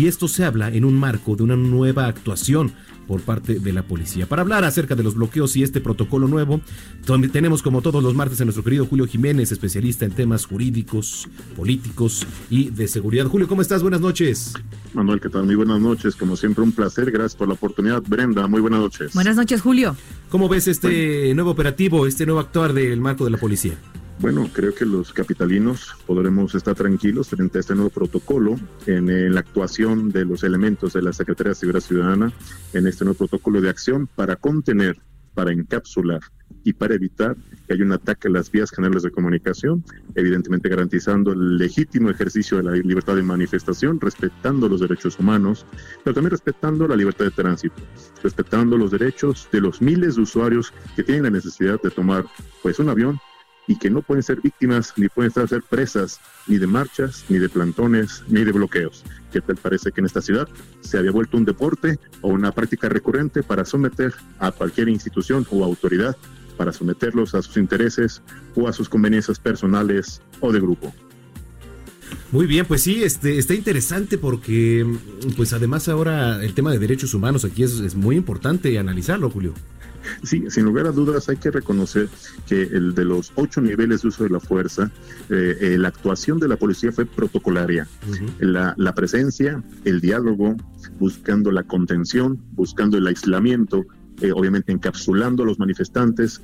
Y esto se habla en un marco de una nueva actuación por parte de la policía. Para hablar acerca de los bloqueos y este protocolo nuevo, tenemos como todos los martes a nuestro querido Julio Jiménez, especialista en temas jurídicos, políticos y de seguridad. Julio, ¿cómo estás? Buenas noches. Manuel, ¿qué tal? Muy buenas noches. Como siempre, un placer. Gracias por la oportunidad. Brenda, muy buenas noches. Buenas noches, Julio. ¿Cómo ves este nuevo operativo, este nuevo actuar del marco de la policía? Bueno, creo que los capitalinos podremos estar tranquilos frente a este nuevo protocolo en, la actuación de los elementos de la Secretaría de Seguridad Ciudadana en este nuevo protocolo de acción para contener, para encapsular y para evitar que haya un ataque a las vías generales de comunicación, evidentemente garantizando el legítimo ejercicio de la libertad de manifestación, respetando los derechos humanos, pero también respetando la libertad de tránsito, respetando los derechos de los miles de usuarios que tienen la necesidad de tomar pues un avión y que no pueden ser víctimas ni pueden ser presas ni de marchas, ni de plantones, ni de bloqueos. ¿Qué tal parece que en esta ciudad se había vuelto un deporte o una práctica recurrente para someter a cualquier institución o autoridad, para someterlos a sus intereses o a sus conveniencias personales o de grupo? Muy bien, pues sí, este, está interesante porque, pues además ahora el tema de derechos humanos aquí es, es muy importante analizarlo, Julio. Sí, sin lugar a dudas hay que reconocer que el de los ocho niveles de uso de la fuerza, eh, eh, la actuación de la policía fue protocolaria. la, la presencia, el diálogo, buscando la contención, buscando el aislamiento, eh, obviamente encapsulando a los manifestantes,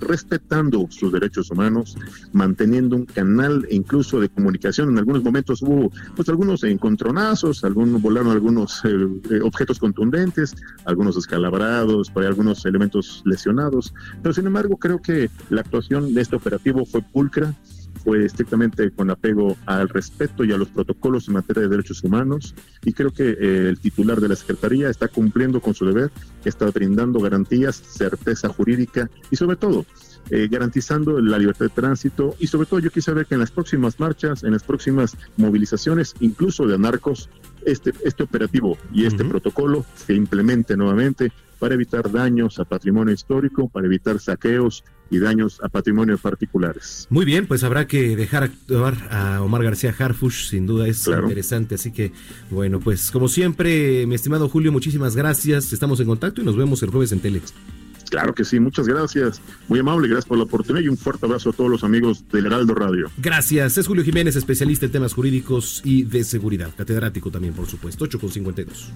respetando sus derechos humanos, manteniendo un canal incluso de comunicación. En algunos momentos hubo pues algunos encontronazos, algunos volaron algunos eh, eh, objetos contundentes, algunos escalabrados, por algunos elementos lesionados. Pero sin embargo creo que la actuación de este operativo fue pulcra, fue estrictamente con apego al respeto y a los protocolos en materia de derechos humanos y creo que eh, el titular de la Secretaría está cumpliendo con su deber, está brindando garantías, certeza jurídica y sobre todo eh, garantizando la libertad de tránsito. Y sobre todo yo quisiera ver que en las próximas marchas, en las próximas movilizaciones, incluso de narcos, este, este operativo y este protocolo se implemente nuevamente para evitar daños a patrimonio histórico, para evitar saqueos y daños a patrimonio particulares. Muy bien, pues habrá que dejar actuar a Omar García Harfush, sin duda es interesante, así que bueno, pues como siempre, mi estimado Julio, muchísimas gracias, estamos en contacto y nos vemos el jueves en tele. Claro que sí, muchas gracias. Muy amable, gracias por la oportunidad y un fuerte abrazo a todos los amigos del Heraldo Radio. Gracias. Es Julio Jiménez, especialista en temas jurídicos y de seguridad. Catedrático también, por supuesto. 8 con 52.